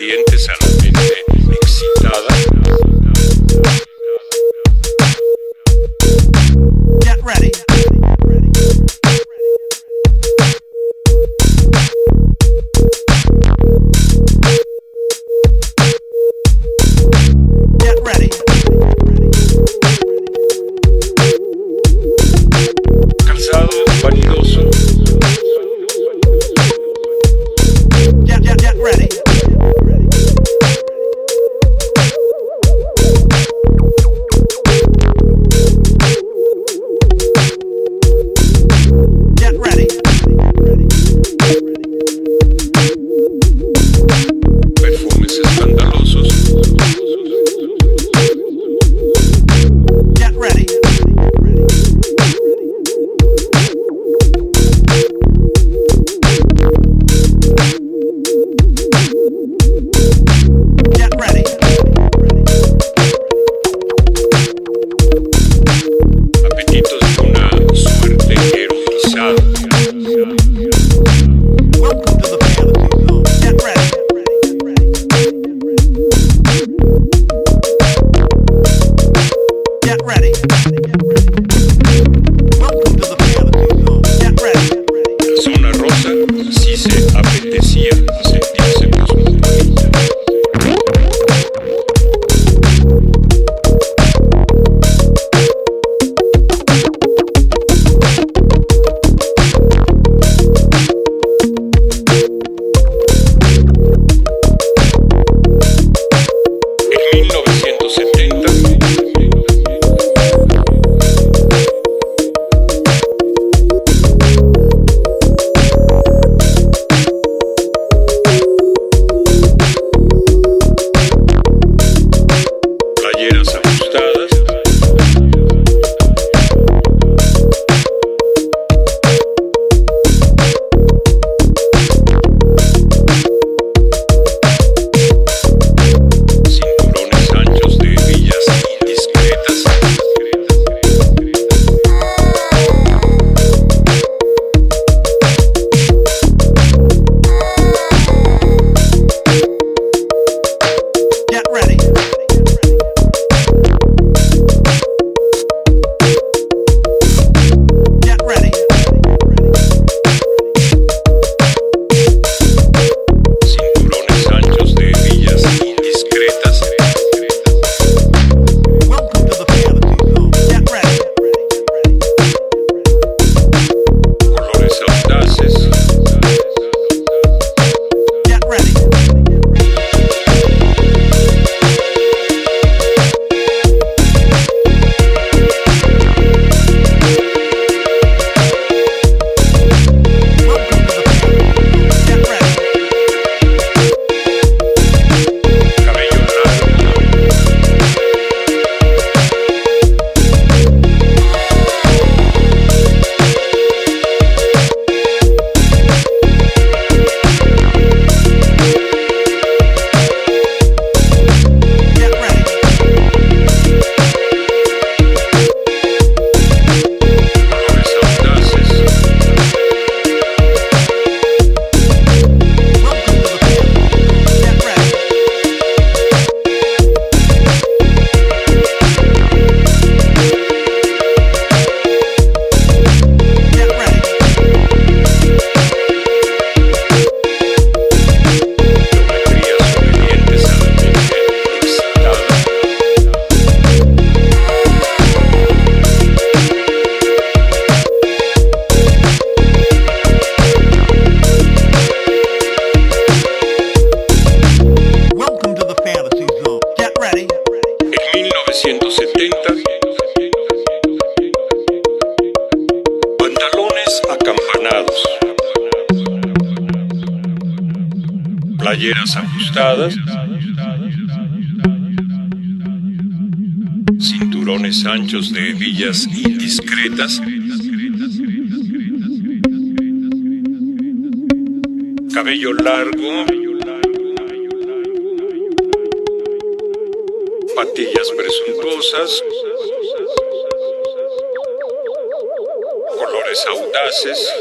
mente excitada, Get ready. Get ready. Ajustadas, cinturones anchos de hebillas indiscretas, cabello largo, patillas presuntuosas, colores audaces,